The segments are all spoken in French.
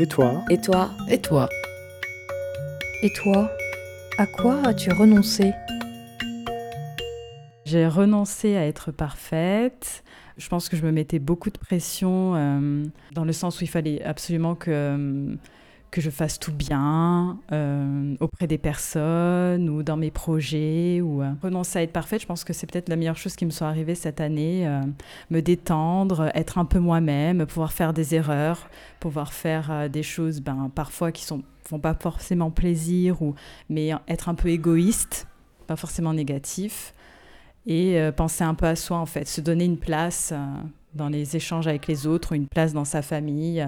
Et toi? Et toi? Et toi? Et toi? À quoi as-tu renoncé? J'ai renoncé à être parfaite. Je pense que je me mettais beaucoup de pression euh, dans le sens où il fallait absolument que, euh, que je fasse tout bien euh, auprès des personnes ou dans mes projets. Ou, euh, renoncer à être parfaite, je pense que c'est peut-être la meilleure chose qui me soit arrivée cette année. euh, me détendre, être un peu moi-même, pouvoir faire des erreurs, pouvoir faire des choses ben, parfois qui ne font pas forcément plaisir, ou, mais être un peu égoïste, pas forcément négatif et penser un peu à soi en fait, se donner une place dans les échanges avec les autres, une place dans sa famille.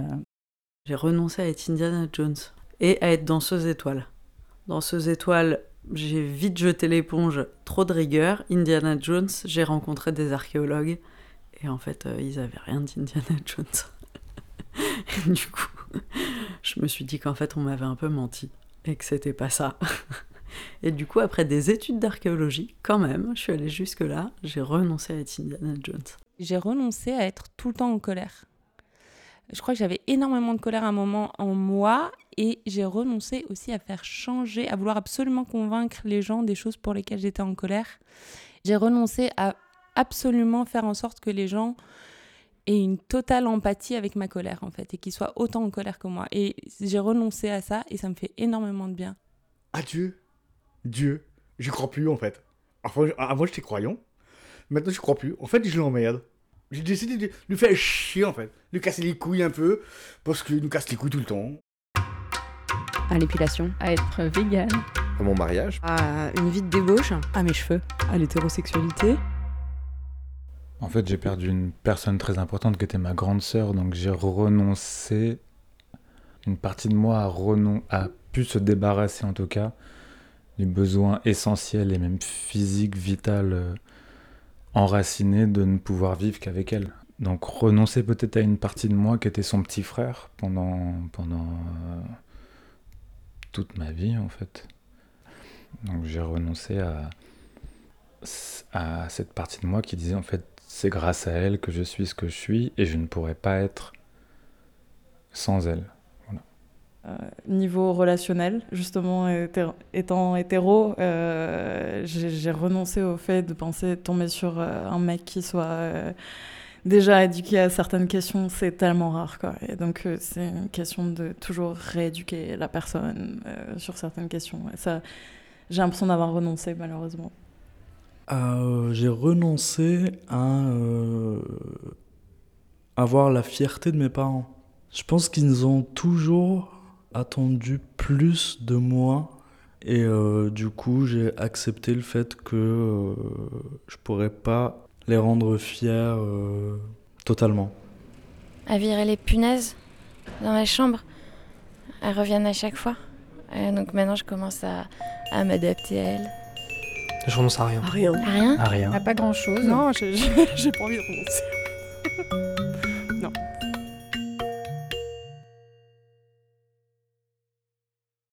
J'ai renoncé à être Indiana Jones et à être danseuse étoile. Danseuse étoile, j'ai vite jeté l'éponge, trop de rigueur. Indiana Jones, j'ai rencontré des archéologues et en fait, euh, ils avaient rien d'Indiana Jones. Du coup, je me suis dit qu'en fait, on m'avait un peu menti et que c'était pas ça. Et du coup, après des études d'archéologie, quand même, je suis allée jusque-là, j'ai renoncé à être Indiana Jones. J'ai renoncé à être tout le temps en colère. Je crois que j'avais énormément de colère à un moment en moi et j'ai renoncé aussi à faire changer, à vouloir absolument convaincre les gens des choses pour lesquelles j'étais en colère. J'ai renoncé à absolument faire en sorte que les gens aient une totale empathie avec ma colère en fait et qu'ils soient autant en colère que moi. Et j'ai renoncé à ça et ça me fait énormément de bien. Adieu. Dieu. J'y crois plus en fait. Avant, je- avant j'étais croyant. Maintenant, je crois plus. En fait, je l'emmerde. J'ai décidé de lui faire chier en fait. Lui casser les couilles un peu. Parce qu'il nous casse les couilles tout le temps. À l'épilation. À être vegan à mon mariage. À une vie de débauche. À mes cheveux À l'hétérosexualité En fait, j'ai perdu une personne très importante qui était ma grande sœur, donc j'ai renoncé. Une partie de moi a, renon- a pu se débarrasser, en tout cas, du besoin essentiel et même physique, vital, euh, enraciné de ne pouvoir vivre qu'avec elle. Donc renoncer peut-être à une partie de moi qui était son petit frère pendant, pendant euh, toute ma vie, en fait. Donc j'ai renoncé à, à cette partie de moi qui disait en fait c'est grâce à elle que je suis ce que je suis et je ne pourrais pas être sans elle. Euh, niveau relationnel, justement, étant hétéro, euh, j'ai renoncé au fait de penser tomber sur euh, un mec qui soit déjà éduqué à certaines questions. C'est tellement rare, quoi. Et donc, c'est une question de toujours rééduquer la personne sur certaines questions. Ça, j'ai l'impression d'avoir renoncé, malheureusement. J'ai renoncé à avoir la fierté de mes parents. Je pense qu'ils ont toujours attendu plus de moi et euh, du coup j'ai accepté le fait que euh, je pourrais pas les rendre fiers euh, totalement. À virer les punaises dans la chambre. Elles reviennent à chaque fois. Donc maintenant, je commence à, à m'adapter à elles. Je renonce à rien. À rien. À rien À rien. À pas grand chose. Non, j'ai j'ai- j'ai pas envie de renoncer.